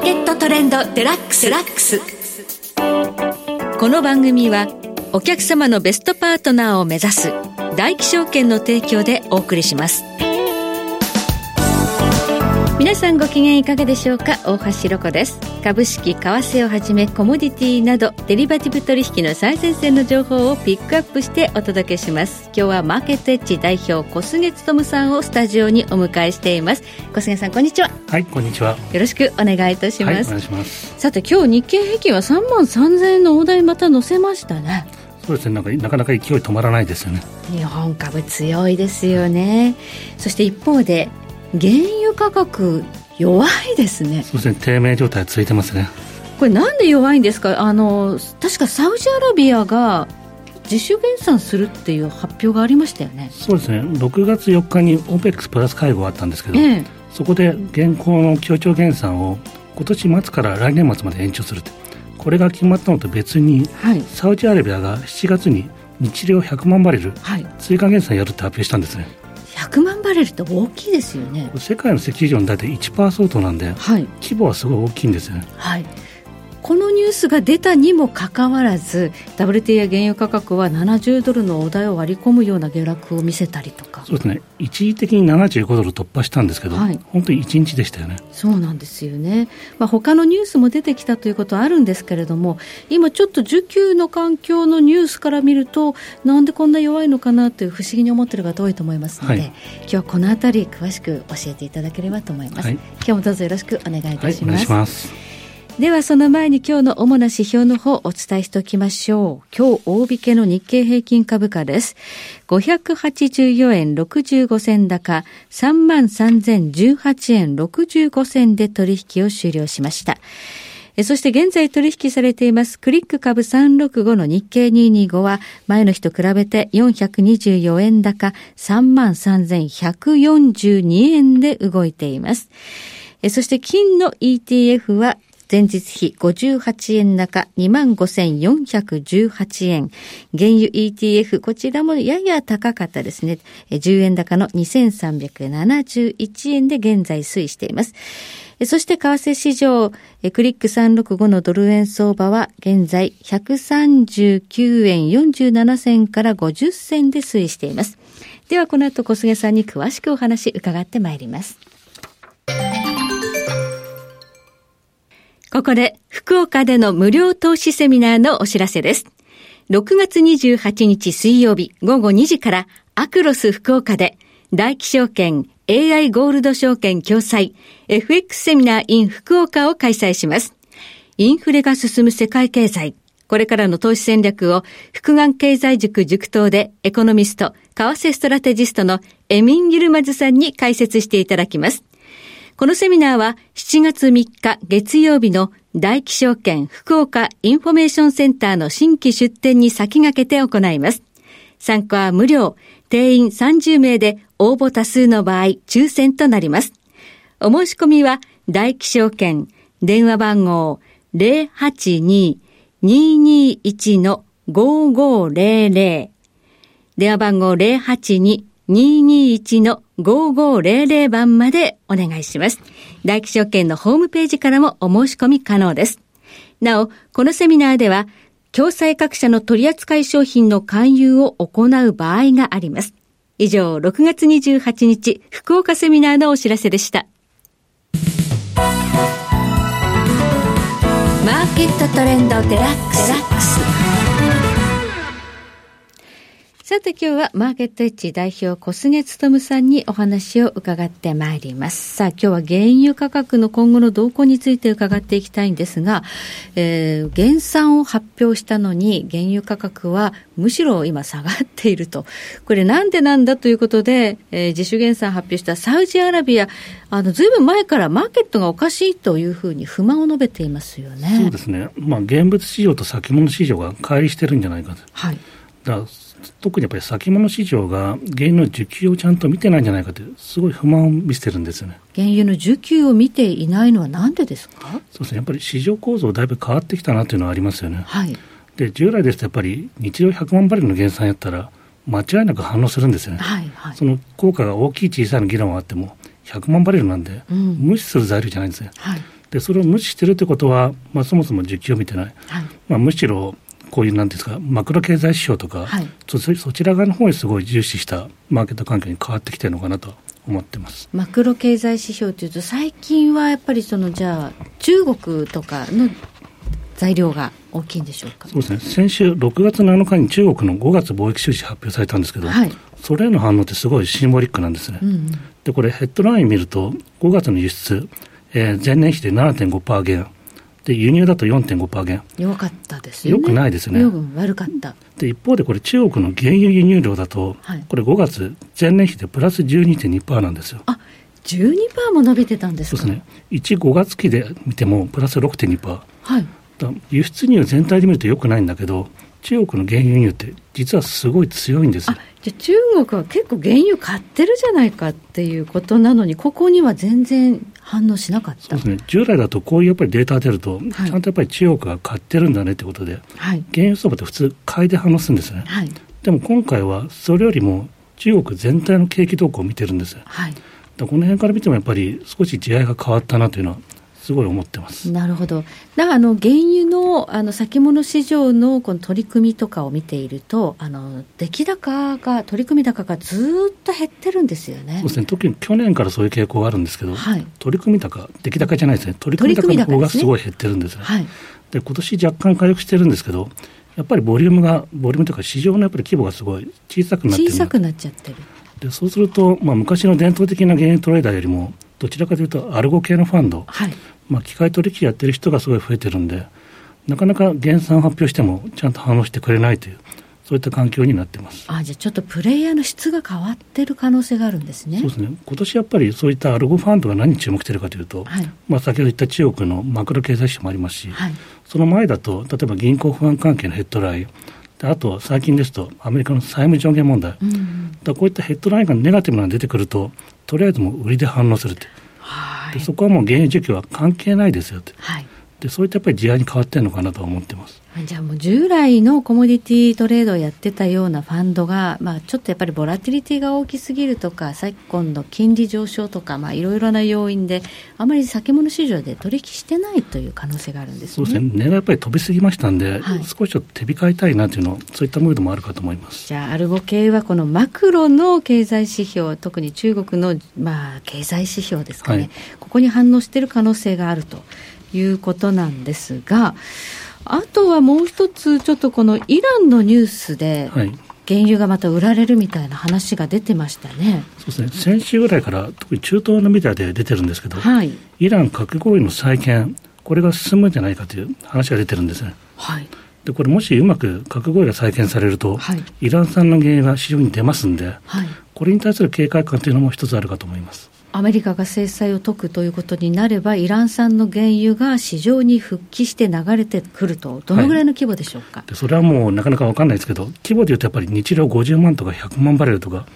ーケットトレンドデラックスラックス。この番組はお客様のベストパートナーを目指す大気証券の提供でお送りします。皆さんご機嫌いかがでしょうか？大橋ロコです。株式為替をはじめコモディティなどデリバティブ取引の最前線の情報をピックアップしてお届けします。今日はマーケットエッジ代表小菅勉さんをスタジオにお迎えしています。小菅さんこんにちは。はいこんにちは。よろしくお願いいたします、さて今日日経平均は3万3000円の大台また乗せましたね。そうですね。なんかなかなか勢い止まらないですよね。日本株強いですよね。そして一方で原油価格弱いですね。そうですね。低迷状態続いてますね。これなんで弱いんですか？あの確かサウジアラビアが自主減産するっていう発表がありましたよね。そうですね。6月4日に OPEX プラス会合があったんですけど、ええ、そこで現行の協調減産を今年末から来年末まで延長するって。これが決まったのと別に、はい、サウジアラビアが7月に日量100万バレル、はい、追加減産やるって発表したんですね100万バレルって大きいですよね。世界の石油量の大体1%相当なんで、はい、規模はすごい大きいんですよね、はいこのニュースが出たにもかかわらず WT や原油価格は70ドルのお題を割り込むような下落を見せたりとか。そうですね。一時的に75ドル突破したんですけど、はい、本当に1日でしたよね。そうなんですよね、まあ、他のニュースも出てきたということはあるんですけれども今ちょっと需給の環境のニュースから見るとなんでこんな弱いのかなという不思議に思ってる方多いと思いますので、はい、今日はこのあたり詳しく教えていただければと思います、はい、今日もどうぞよろしくお願いいたします、お願いしますではその前に今日の主な指標の方をお伝えしておきましょう。今日大引けの日経平均株価です。584円65銭高、33,018円65銭で取引を終了しました。そして現在取引されていますクリック株365の日経225は前の日と比べて424円高33,142円で動いています。そして金の ETF は前日比58円高25,418円。原油 ETF、こちらもやや高かったですね。10円高の2,371円で現在推移しています。そして為替市場、クリック365のドル円相場は現在139円47銭から50銭で推移しています。ではこの後小菅さんに詳しくお話伺ってまいります。ここで福岡での無料投資セミナーのお知らせです。6月28日水曜日午後2時からアクロス福岡で大気証券 AI ゴールド証券共催 FX セミナー in 福岡を開催します。インフレが進む世界経済、これからの投資戦略を福眼経済塾塾頭でエコノミスト、為替ストラテジストのエミン・ギルマズさんに解説していただきます。このセミナーは7月3日月曜日の大起証券福岡インフォメーションセンターの新規出店に先駆けて行います。参加は無料、定員30名で応募多数の場合抽選となります。お申し込みは大起証券電話番号082-221-5500電話番号082-221-5500 5500番までお願いします。大気証券のホームページからもお申し込み可能です。なお、このセミナーでは、共済各社の取扱商品の勧誘を行う場合があります。以上、6月28日、福岡セミナーのお知らせでした。マーケットトレンドデラックス。さて今日はマーケットエッジ代表小菅勤さんにお話を伺ってまいります。さあ今日は原油価格の今後の動向について伺っていきたいんですが、えー、減産を発表したのに原油価格はむしろ今下がっていると。これなんでなんだということで、えー、自主減産発表したサウジアラビア、あの、ずいぶん前からマーケットがおかしいというふうに不満を述べていますよね。そうですね。まあ現物市場と先物市場が乖離してるんじゃないかと。はい。だ特にやっぱり先物市場が原油の需給をちゃんと見てないんじゃないかという、すごい不満を見せてるんですよね。原油の需給を見ていないのはなんでですか？そうですね、やっぱり市場構造、だいぶ変わってきたなというのはありますよね。はい、で従来ですと、やっぱり日量100万バレルの減産やったら、間違いなく反応するんですよね。はいはい、その効果が大きい、小さいの議論はあっても、100万バレルなんで、無視する材料じゃないんですよ。はい。でそれを無視してるってことは、まあ、そもそも需給を見てない、はい、まあ、むしろこういうなんですかマクロ経済指標とか、はい、そそちら側の方にすごい重視したマーケット環境に変わってきてるのかなと思ってます。マクロ経済指標というと最近はやっぱりそのじゃあ中国とかの材料が大きいんでしょうか？そうですね。先週6月7日に中国の5月貿易収支発表されたんですけど、はい、それへの反応ってすごいシンボリックなんですね、うんうん、でこれヘッドライン見ると5月の輸出、えー、前年比で7.5%減で輸入だと4.5%減弱かったですよね。よくないですね。悪かった。で一方でこれ中国の原油輸入量だと、はい、これ5月前年比でプラス12.2%なんですよ。あ12%も伸びてたんですか？そうですね。15月期で見てもプラス6.2%はい。輸出入全体で見るとよくないんだけど中国の原油輸入って実はすごい強いんですじゃ中国は結構原油買ってるじゃないかっていうことなのにここには全然反応しなかった。そうですね。従来だとこういうやっぱりデータが出ると、はい、ちゃんとやっぱり中国が買ってるんだねってことで、はい、原油相場って普通買いで反応するんですね、はい、でも今回はそれよりも中国全体の景気動向を見てるんです、はい、この辺から見てもやっぱり少し地合いが変わったなというのはすごい思ってます。なるほど、だからあの原油のあの先物市場のこの取り組みとかを見ていると、あの出来高が、取り組み高がずっと減ってるんですよね。そうですね、特に去年からそういう傾向があるんですけど、はい、取り組み高、出来高じゃないですね、取り組み高の方がすごい減ってるんですね。はい。で今年若干回復してるんですけど、やっぱりボリュームが、ボリュームというか、市場のやっぱり規模がすごい小さくなってる小さくなっちゃってる。でそうすると、まあ、昔の伝統的な原油トレーダーよりも、どちらかというと、アルゴ系のファンド、はい、まあ、機械取引やってる人がすごい増えてるんで、なかなか減産発表してもちゃんと反応してくれないという、そういった環境になってます。あじゃあ、ちょっとプレイヤーの質が変わってる可能性があるんですね。そうですね、今年やっぱりそういったアルゴファンドが何に注目しているかというと、はい、まあ、先ほど言った中国のマクロ経済指標もありますし、はい、その前だと、例えば銀行不安関係のヘッドライン、あと最近ですと、アメリカの債務上限問題、うん、だこういったヘッドラインがネガティブなのが出てくると、とりあえずもう売りで反応するって。でそこはもう原油需給は関係ないですよと、はい、でそういったやっぱり時代に変わってるのかなと思ってます。じゃあもう従来のコモディティトレードをやってたようなファンドが、まあ、ちょっとやっぱりボラティリティが大きすぎるとか、昨今の金利上昇とか、まあ、いろいろな要因で、あまり先物市場で取引してないという可能性があるんです、ね、そうですね、値がやっぱり飛びすぎましたんで、はい、少しちょっと手控えたいなというの、そういったムードもあるかと思います。じゃあ、アルゴ系はこのマクロの経済指標、特に中国の、まあ、経済指標ですかね、はい、ここに反応している可能性があるということなんですが、あとはもう一つ、ちょっとこのイランのニュースで、原油がまた売られるみたいな話が出てましたね。そうですね。先週ぐらいから、特に中東のメディアで出てるんですけど、はい、イラン核合意の再建、これが進むんじゃないかという話が出てるんですね。はい。でこれもしうまく核合意が再建されると、はい、イラン産の原油が市場に出ますんで、はい、これに対する警戒感というのも一つあるかと思います。アメリカが制裁を解くということになれば、イラン産の原油が市場に復帰して流れてくると、どのぐらいの規模でしょうか、はい、それはもうなかなか分かんないですけど、規模でいうとやっぱり日量50万とか100万バレルとか、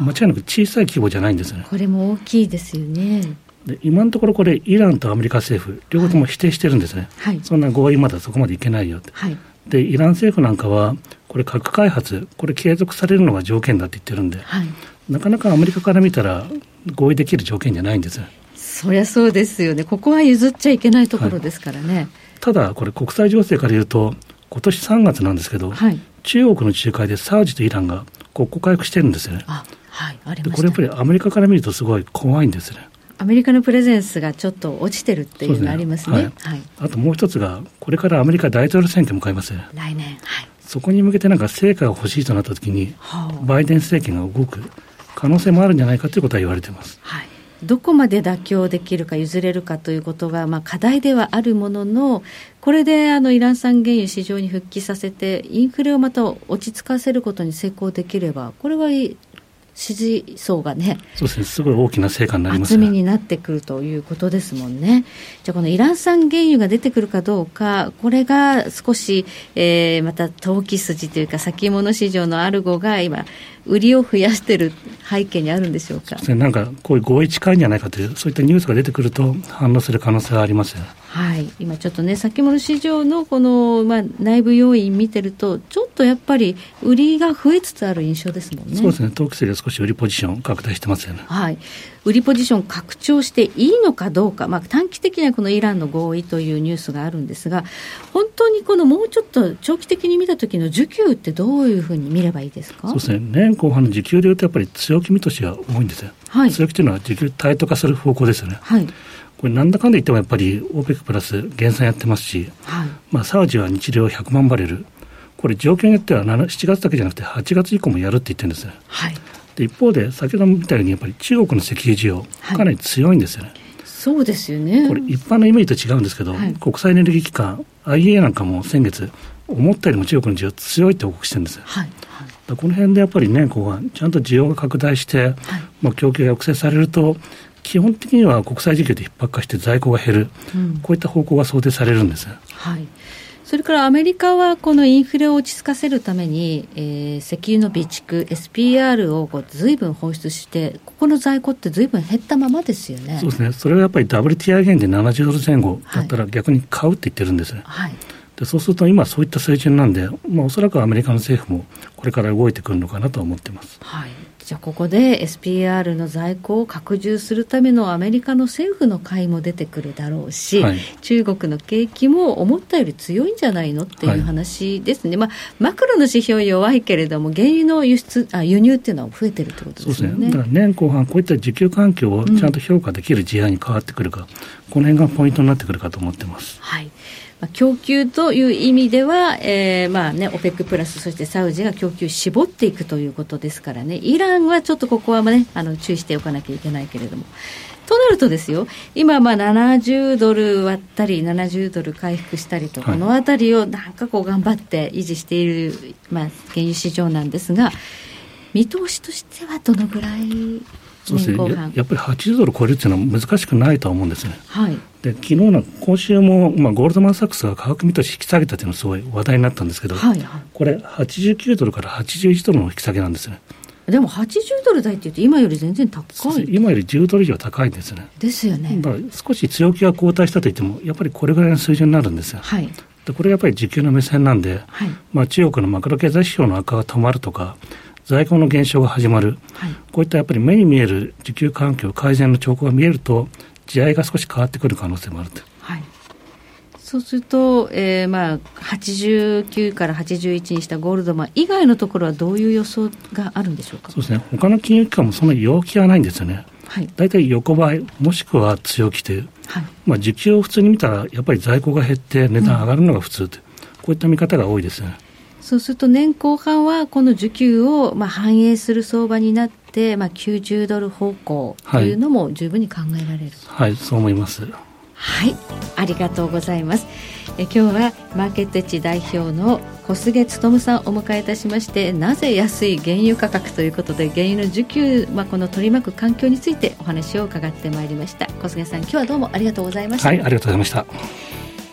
間違いなく小さい規模じゃないんですよね。これも大きいですよね。で今のところこれ、イランとアメリカ政府、両方とも否定してるんですね、はい、そんな合意まだそこまでいけないよって、はい、でイラン政府なんかは、これ、核開発、これ、継続されるのが条件だって言ってるんで、はい、なかなかアメリカから見たら、合意できる条件じゃないんです。そりゃそうですよね、ここは譲っちゃいけないところですからね。はい、ただ、これ、国際情勢から言うと、今年3月なんですけど、はい、中国の仲介でサウジとイランが国交回復してるんですよね。あはい、ありまこれやっぱりアメリカから見るとすごい怖いんですね。アメリカのプレゼンスがちょっと落ちてるっていうのありますね。すねはい、あともう一つが、これからアメリカ大統領選挙迎えます。来年、はい、そこに向けてなんか成果が欲しいとなったときに、バイデン政権が動く可能性もあるんじゃないかということは言われています。はいどこまで妥協できるか譲れるかということが、まあ、課題ではあるものの、これであのイラン産原油市場に復帰させて、インフレをまた落ち着かせることに成功できれば、これは支持層がね、そうですね、すごい大きな成果になります、ね、厚みになってくるということですもんね。じゃあ、このイラン産原油が出てくるかどうか、これが少し、えー、また投機筋というか、先物市場のアルゴが今、売りを増やしている背景にあるんでしょうか？なんかこういう合意近いんじゃないかという、そういったニュースが出てくると、反応する可能性はありますはい、今ちょっとね、先物市場のこの、まあ、内部要因見てると、ちょっとやっぱり売りが増えつつある印象ですもんね。そうですね、投機筋が少し売りポジション拡大してますよね。はい売りポジション拡張していいのかどうか、まあ、短期的にはこのイランの合意というニュースがあるんですが、本当にこのもうちょっと長期的に見たときの需給ってどういうふうに見ればいいですか？そうですね、年後半の需給でいうと、やっぱり強気見通しが多いんですよ。はい、強気というのは需給タイト化する方向ですよね。はい。これなんだかんだ言ってもやっぱり OPEC プラス減産やってますし、はい、まあ、サウジは日量100万バレル、これ状況によっては7月だけじゃなくて8月以降もやるって言ってるんですはい、で一方で先ほども見たようにやっぱり中国の石油需要かなり強いんですよね、はい、そうですよね。これ一般のイメージと違うんですけど、はい、国際エネルギー機関 IEA なんかも先月思ったよりも中国の需要強いって報告してるんですよ、はい。この辺でやっぱり年後半ちゃんと需要が拡大して、まあ、供給が抑制されると基本的には国際需給で逼迫化して在庫が減る、うん、こういった方向が想定されるんです。はいそれからアメリカはこのインフレを落ち着かせるために、えー、石油の備蓄、SPR をこうずいぶん放出して、ここの在庫ってずいぶん減ったままですよね。そうですね、それはやっぱり WTI 減で70ドル前後だったら逆に買うって言ってるんです。はい、でそうすると今そういった水準なんで、まあ、おそらくアメリカの政府もこれから動いてくるのかなと思ってます。はいじゃあここで SPR の在庫を拡充するためのアメリカの政府の買いも出てくるだろうし、はい、中国の景気も思ったより強いんじゃないのっていう話ですね、はい、まあ、マクロの指標弱いけれども、原油の輸出あ輸入っていうのは増えてるってことですね。そうですね。年後半、こういった需給環境をちゃんと評価できる事案に変わってくるか、うん、この辺がポイントになってくるかと思ってます。はい供給という意味では、えーまあね、OPEC プラス、そしてサウジが供給絞っていくということですからね、イランはちょっとここは、ね、あの注意しておかなきゃいけないけれども。となるとですよ、今、まあ70ドル割ったり、70ドル回復したりと、このあたりをなんかこう頑張って維持している、まあ、原油市場なんですが、見通しとしてはどのぐらいそうですね。や、やっぱり80ドル超えるっていうのは難しくないとは思うんですね。はい、で昨日の今週も、まあ、ゴールドマン・サックスが価格見通し引き下げたというのはすごい話題になったんですけど、はいはい、これ、89ドルから81ドルの引き下げなんですね。でも80ドル台っていうと、今より全然高い今より10ドル以上高いんですね。ですよね。だから少し強気が後退したといっても、やっぱりこれぐらいの水準になるんですよ。はい、でこれやっぱり需給の目線なんで、はい、まあ、中国のマクロ経済指標の悪化が止まるとか、在庫の減少が始まる、はい、こういったやっぱり目に見える需給環境改善の兆候が見えると、地合いが少し変わってくる可能性もあると。はいそうすると、えーまあ、89から81にしたゴールドマン以外のところはどういう予想があるんでしょうか？そうですね、他の金融機関もそんなに陽気はないんですよね。はい、大体横ばい、もしくは強気という、はい、まあ、需給を普通に見たら、やっぱり在庫が減って値段上がるのが普通とうん、こういった見方が多いですね。そうすると年後半はこの需給をまあ反映する相場になって、まあ、90ドル方向というのも十分に考えられる、はい、はい、そう思います。はい。ありがとうございます。え今日はマーケットエッジ代表の小菅勉さんをお迎えいたしましてなぜ安い原油価格ということで原油の需給、まあ、この取り巻く環境についてお話を伺ってまいりました。小菅さん今日はどうもありがとうございました。はいありがとうございました。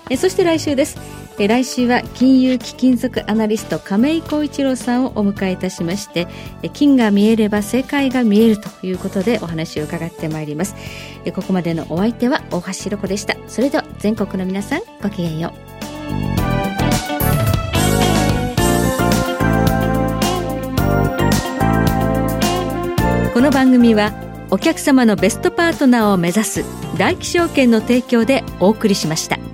えそして来週ですえ来週は金融貴金属アナリスト亀井浩一郎さんをお迎えいたしましてえ金が見えれば世界が見えるということでお話を伺ってまいります。えここまでのお相手は大橋ろ子でした。それでは全国の皆さんごきげんよう。この番組はお客様のベストパートナーを目指す大気証券の提供でお送りしました。